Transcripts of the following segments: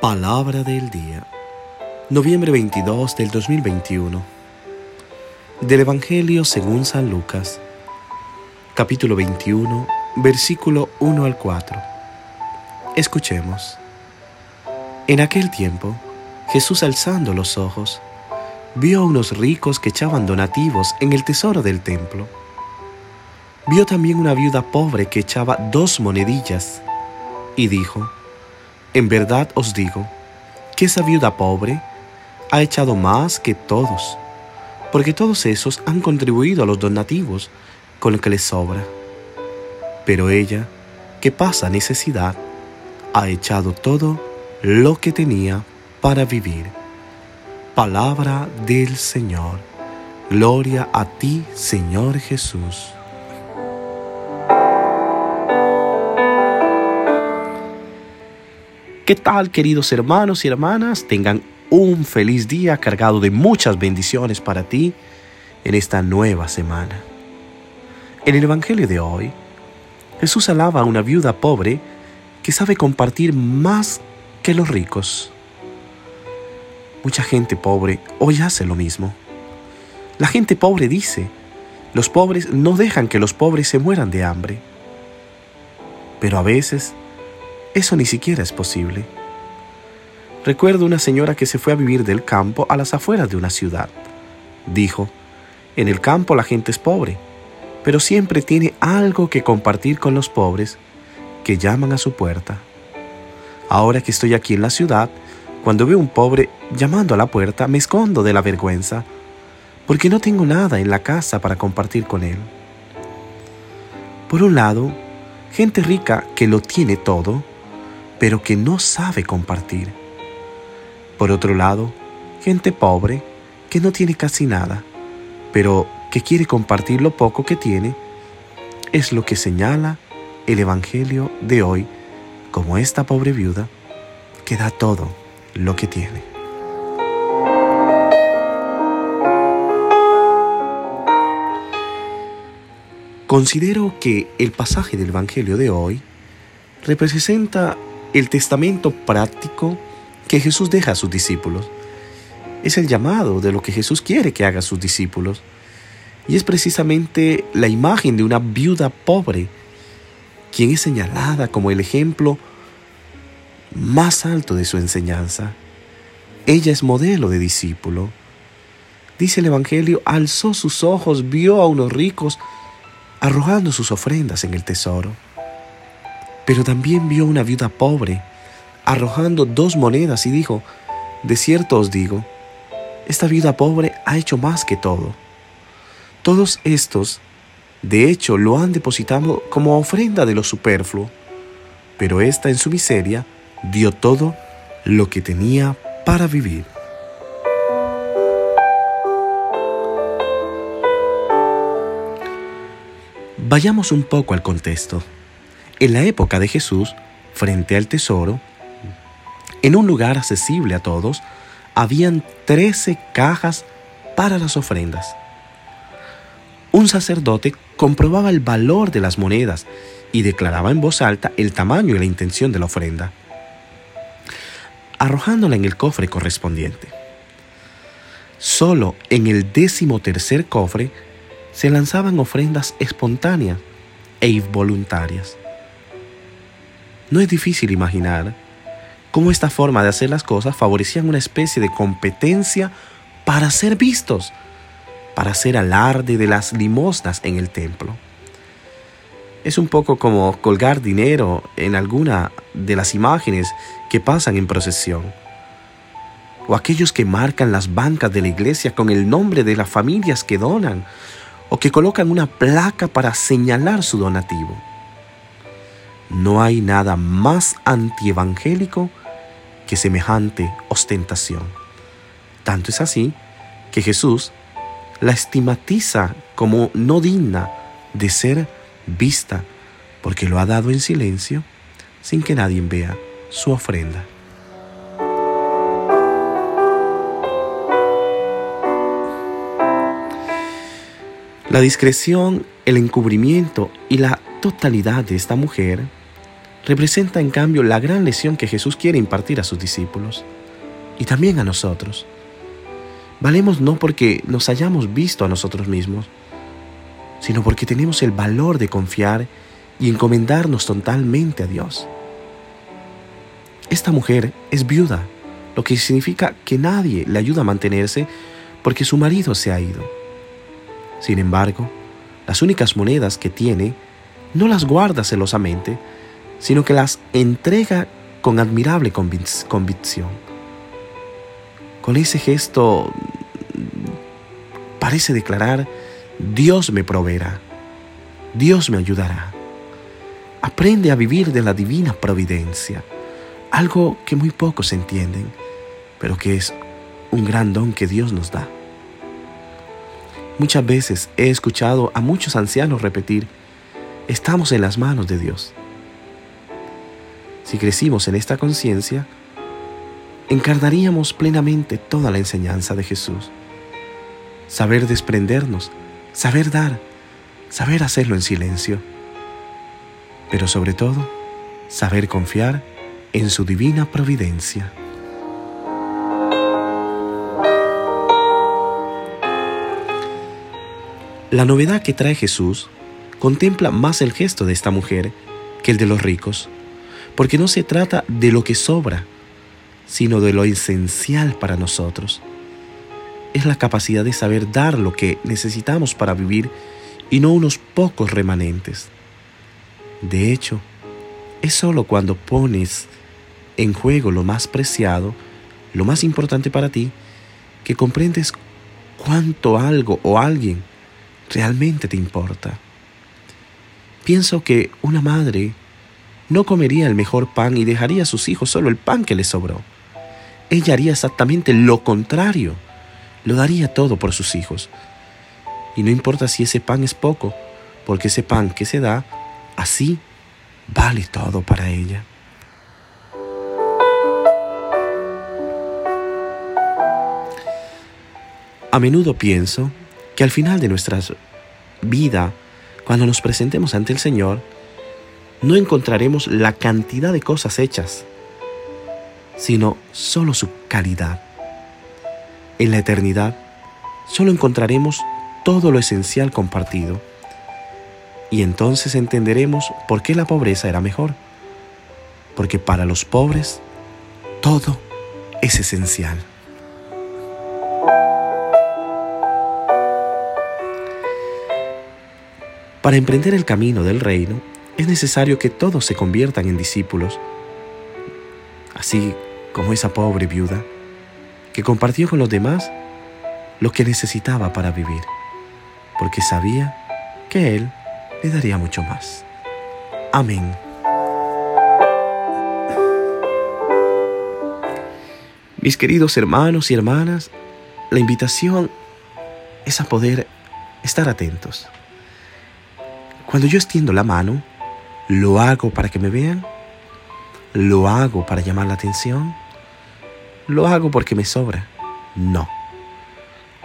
Palabra del día. Noviembre 22 del 2021. Del Evangelio según San Lucas. Capítulo 21, versículo 1 al 4. Escuchemos. En aquel tiempo, Jesús alzando los ojos, vio a unos ricos que echaban donativos en el tesoro del templo. Vio también una viuda pobre que echaba dos monedillas y dijo, en verdad os digo que esa viuda pobre ha echado más que todos, porque todos esos han contribuido a los donativos con lo que les sobra. Pero ella, que pasa necesidad, ha echado todo lo que tenía para vivir. Palabra del Señor. Gloria a ti, Señor Jesús. ¿Qué tal queridos hermanos y hermanas? Tengan un feliz día cargado de muchas bendiciones para ti en esta nueva semana. En el Evangelio de hoy, Jesús alaba a una viuda pobre que sabe compartir más que los ricos. Mucha gente pobre hoy hace lo mismo. La gente pobre dice, los pobres no dejan que los pobres se mueran de hambre. Pero a veces eso ni siquiera es posible. Recuerdo una señora que se fue a vivir del campo a las afueras de una ciudad. Dijo, en el campo la gente es pobre, pero siempre tiene algo que compartir con los pobres que llaman a su puerta. Ahora que estoy aquí en la ciudad, cuando veo un pobre llamando a la puerta, me escondo de la vergüenza, porque no tengo nada en la casa para compartir con él. Por un lado, gente rica que lo tiene todo, pero que no sabe compartir. Por otro lado, gente pobre que no tiene casi nada, pero que quiere compartir lo poco que tiene, es lo que señala el Evangelio de hoy como esta pobre viuda que da todo lo que tiene. Considero que el pasaje del Evangelio de hoy representa el testamento práctico que Jesús deja a sus discípulos. Es el llamado de lo que Jesús quiere que haga sus discípulos. Y es precisamente la imagen de una viuda pobre, quien es señalada como el ejemplo más alto de su enseñanza. Ella es modelo de discípulo. Dice el Evangelio, alzó sus ojos, vio a unos ricos arrojando sus ofrendas en el tesoro pero también vio una viuda pobre arrojando dos monedas y dijo, de cierto os digo, esta viuda pobre ha hecho más que todo. Todos estos, de hecho, lo han depositado como ofrenda de lo superfluo, pero esta en su miseria dio todo lo que tenía para vivir. Vayamos un poco al contexto. En la época de Jesús, frente al tesoro, en un lugar accesible a todos, habían trece cajas para las ofrendas. Un sacerdote comprobaba el valor de las monedas y declaraba en voz alta el tamaño y la intención de la ofrenda, arrojándola en el cofre correspondiente. Solo en el décimo tercer cofre se lanzaban ofrendas espontáneas e involuntarias. No es difícil imaginar cómo esta forma de hacer las cosas favorecía una especie de competencia para ser vistos, para hacer alarde de las limosnas en el templo. Es un poco como colgar dinero en alguna de las imágenes que pasan en procesión. O aquellos que marcan las bancas de la iglesia con el nombre de las familias que donan. O que colocan una placa para señalar su donativo. No hay nada más antievangélico que semejante ostentación. Tanto es así que Jesús la estigmatiza como no digna de ser vista porque lo ha dado en silencio sin que nadie vea su ofrenda. La discreción, el encubrimiento y la totalidad de esta mujer representa en cambio la gran lección que Jesús quiere impartir a sus discípulos y también a nosotros. Valemos no porque nos hayamos visto a nosotros mismos, sino porque tenemos el valor de confiar y encomendarnos totalmente a Dios. Esta mujer es viuda, lo que significa que nadie le ayuda a mantenerse porque su marido se ha ido. Sin embargo, las únicas monedas que tiene no las guarda celosamente, sino que las entrega con admirable convicción. Con ese gesto parece declarar, Dios me proveerá, Dios me ayudará. Aprende a vivir de la divina providencia, algo que muy pocos entienden, pero que es un gran don que Dios nos da. Muchas veces he escuchado a muchos ancianos repetir, estamos en las manos de Dios. Si crecimos en esta conciencia, encarnaríamos plenamente toda la enseñanza de Jesús. Saber desprendernos, saber dar, saber hacerlo en silencio, pero sobre todo, saber confiar en su divina providencia. La novedad que trae Jesús contempla más el gesto de esta mujer que el de los ricos, porque no se trata de lo que sobra, sino de lo esencial para nosotros. Es la capacidad de saber dar lo que necesitamos para vivir y no unos pocos remanentes. De hecho, es solo cuando pones en juego lo más preciado, lo más importante para ti, que comprendes cuánto algo o alguien realmente te importa. Pienso que una madre no comería el mejor pan y dejaría a sus hijos solo el pan que le sobró. Ella haría exactamente lo contrario. Lo daría todo por sus hijos. Y no importa si ese pan es poco, porque ese pan que se da, así vale todo para ella. A menudo pienso que al final de nuestra vida, cuando nos presentemos ante el Señor, no encontraremos la cantidad de cosas hechas, sino solo su calidad. En la eternidad, solo encontraremos todo lo esencial compartido. Y entonces entenderemos por qué la pobreza era mejor. Porque para los pobres, todo es esencial. Para emprender el camino del reino es necesario que todos se conviertan en discípulos, así como esa pobre viuda que compartió con los demás lo que necesitaba para vivir, porque sabía que Él le daría mucho más. Amén. Mis queridos hermanos y hermanas, la invitación es a poder estar atentos cuando yo extiendo la mano, ¿lo hago para que me vean? ¿Lo hago para llamar la atención? ¿Lo hago porque me sobra? No.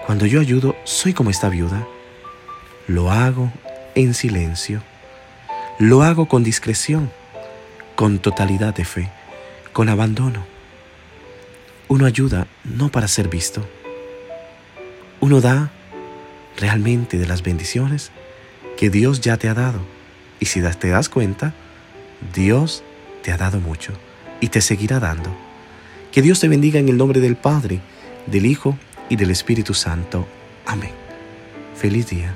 Cuando yo ayudo, soy como esta viuda. Lo hago en silencio. Lo hago con discreción, con totalidad de fe, con abandono. Uno ayuda no para ser visto. Uno da realmente de las bendiciones que Dios ya te ha dado. Y si te das cuenta, Dios te ha dado mucho y te seguirá dando. Que Dios te bendiga en el nombre del Padre, del Hijo y del Espíritu Santo. Amén. Feliz día.